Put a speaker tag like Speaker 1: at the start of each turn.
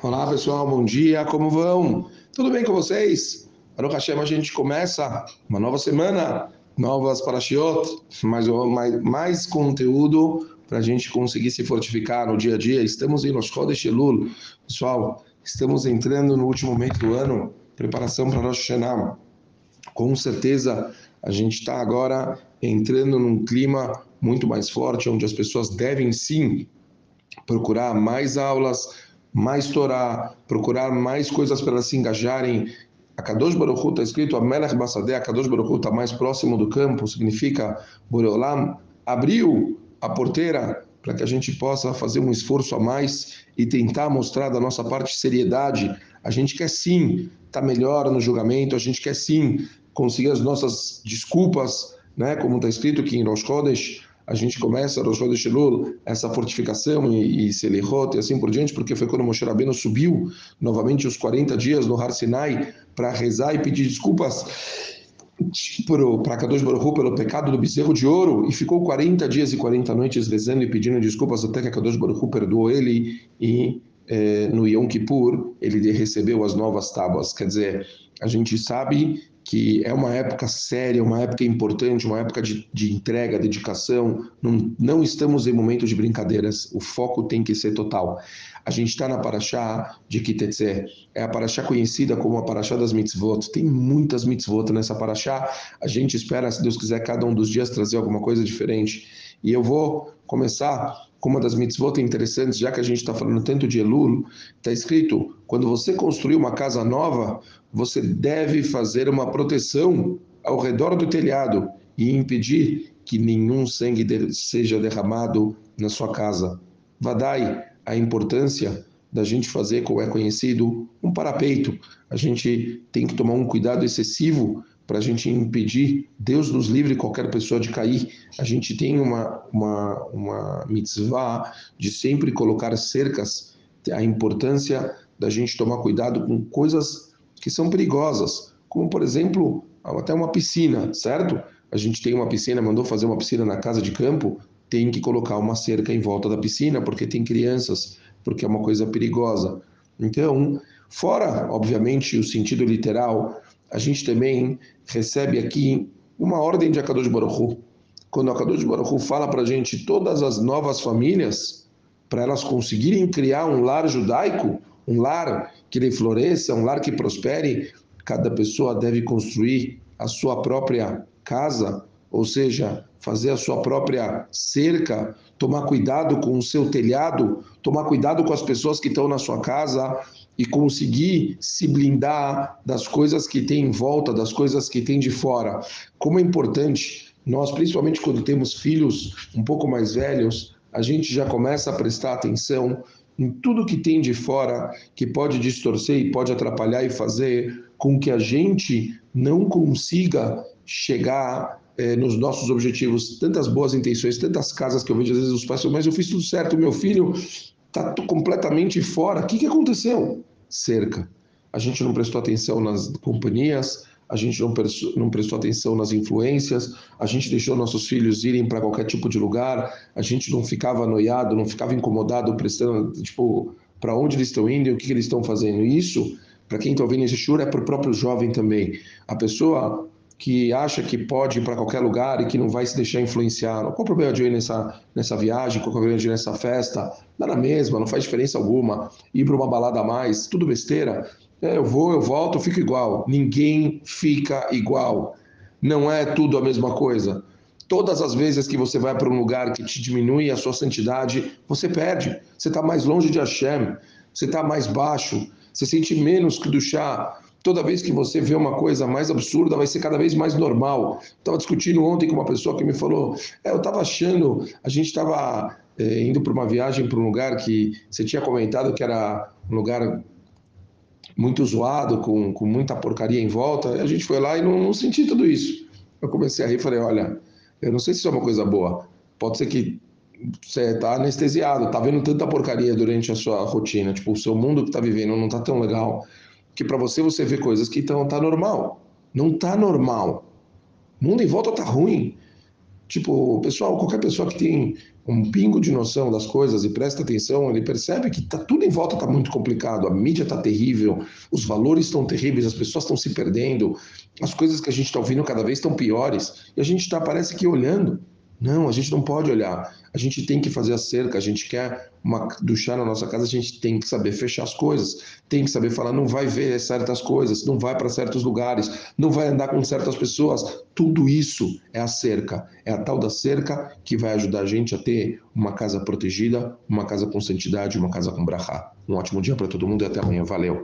Speaker 1: Olá pessoal, bom dia, como vão? Tudo bem com vocês? Baruch Hashem, a gente começa uma nova semana, novas parashiot, mais, mais, mais conteúdo para a gente conseguir se fortificar no dia a dia. Estamos em Rosh Chodesh Elul, pessoal, estamos entrando no último mês do ano, preparação para Rosh Hashanah. Com certeza a gente está agora entrando num clima muito mais forte, onde as pessoas devem sim procurar mais aulas, mais Torá, procurar mais coisas para elas se engajarem. A Kadosh Baruch está escrito, a Melech Basadeh, a Kadosh Baruch está mais próximo do campo, significa Boreolam abriu a porteira para que a gente possa fazer um esforço a mais e tentar mostrar da nossa parte seriedade. A gente quer sim estar tá melhor no julgamento, a gente quer sim conseguir as nossas desculpas, né? como está escrito aqui em Rosh Chodesh, a gente começa Rosh Chodesh Elul, essa fortificação e, e e assim por diante, porque foi quando Moshe Rabbeinu subiu novamente os 40 dias no Har Sinai para rezar e pedir desculpas para Kadosh Baruch pelo pecado do bezerro de ouro e ficou 40 dias e 40 noites rezando e pedindo desculpas até que Kadosh Baruch perdoou ele e eh, no Yom Kippur ele recebeu as novas tábuas. Quer dizer, a gente sabe que é uma época séria, uma época importante, uma época de, de entrega, dedicação. Não, não, estamos em momentos de brincadeiras. O foco tem que ser total. A gente está na Paraxá de Kitetse. É a Paraxá conhecida como a Paraxá das Mitzvot. Tem muitas mitzvot nessa Paraxá. A gente espera, se Deus quiser, cada um dos dias trazer alguma coisa diferente. E eu vou começar com uma das mitzvot interessantes, já que a gente está falando tanto de Elul, está escrito: quando você construir uma casa nova, você deve fazer uma proteção ao redor do telhado e impedir que nenhum sangue seja derramado na sua casa. Vadai, a importância da gente fazer, como é conhecido, um parapeito. A gente tem que tomar um cuidado excessivo para a gente impedir, Deus nos livre qualquer pessoa de cair. A gente tem uma, uma, uma mitzvah de sempre colocar cercas, a importância da gente tomar cuidado com coisas que são perigosas, como por exemplo, até uma piscina, certo? A gente tem uma piscina, mandou fazer uma piscina na casa de campo, tem que colocar uma cerca em volta da piscina, porque tem crianças, porque é uma coisa perigosa. Então, fora, obviamente, o sentido literal, a gente também recebe aqui uma ordem de Akadosh Baruch Hu. Quando Akadosh Baruch Hu fala para a gente todas as novas famílias, para elas conseguirem criar um lar judaico, um lar que lhe floresça, um lar que prospere, cada pessoa deve construir a sua própria casa, ou seja, fazer a sua própria cerca, tomar cuidado com o seu telhado, tomar cuidado com as pessoas que estão na sua casa, e conseguir se blindar das coisas que tem em volta, das coisas que tem de fora. Como é importante, nós, principalmente quando temos filhos um pouco mais velhos, a gente já começa a prestar atenção em tudo que tem de fora que pode distorcer e pode atrapalhar e fazer com que a gente não consiga chegar eh, nos nossos objetivos. Tantas boas intenções, tantas casas que eu vejo às vezes os pais falam, mas eu fiz tudo certo, meu filho está completamente fora. O que, que aconteceu? Cerca. A gente não prestou atenção nas companhias, a gente não, não prestou atenção nas influências, a gente deixou nossos filhos irem para qualquer tipo de lugar, a gente não ficava anoiado, não ficava incomodado, prestando, tipo, para onde eles estão indo e o que, que eles estão fazendo. Isso, para quem está ouvindo esse choro, é para o próprio jovem também. A pessoa que acha que pode ir para qualquer lugar e que não vai se deixar influenciar. Qual o problema de ir nessa, nessa viagem? Qual o problema de ir nessa festa? Dá na mesma, não faz diferença alguma. Ir para uma balada a mais, tudo besteira. É, eu vou, eu volto, eu fico igual. Ninguém fica igual. Não é tudo a mesma coisa. Todas as vezes que você vai para um lugar que te diminui a sua santidade, você perde. Você está mais longe de Hashem, você está mais baixo, você sente menos que do chá Toda vez que você vê uma coisa mais absurda, vai ser cada vez mais normal. Estava discutindo ontem com uma pessoa que me falou: é, eu estava achando, a gente estava é, indo para uma viagem para um lugar que você tinha comentado que era um lugar muito zoado, com, com muita porcaria em volta. A gente foi lá e não, não senti tudo isso. Eu comecei a rir e falei: olha, eu não sei se isso é uma coisa boa. Pode ser que você está anestesiado, está vendo tanta porcaria durante a sua rotina. Tipo, o seu mundo que está vivendo não está tão legal que para você você vê coisas que estão tá normal. Não tá normal. O mundo em volta tá ruim. Tipo, pessoal, qualquer pessoa que tem um pingo de noção das coisas e presta atenção, ele percebe que tá, tudo em volta está muito complicado, a mídia está terrível, os valores estão terríveis, as pessoas estão se perdendo, as coisas que a gente está ouvindo cada vez estão piores, e a gente está, parece que, olhando não, a gente não pode olhar. A gente tem que fazer a cerca. A gente quer uma duchar na nossa casa, a gente tem que saber fechar as coisas. Tem que saber falar, não vai ver certas coisas, não vai para certos lugares, não vai andar com certas pessoas. Tudo isso é a cerca. É a tal da cerca que vai ajudar a gente a ter uma casa protegida, uma casa com santidade, uma casa com brahá. Um ótimo dia para todo mundo e até amanhã. Valeu!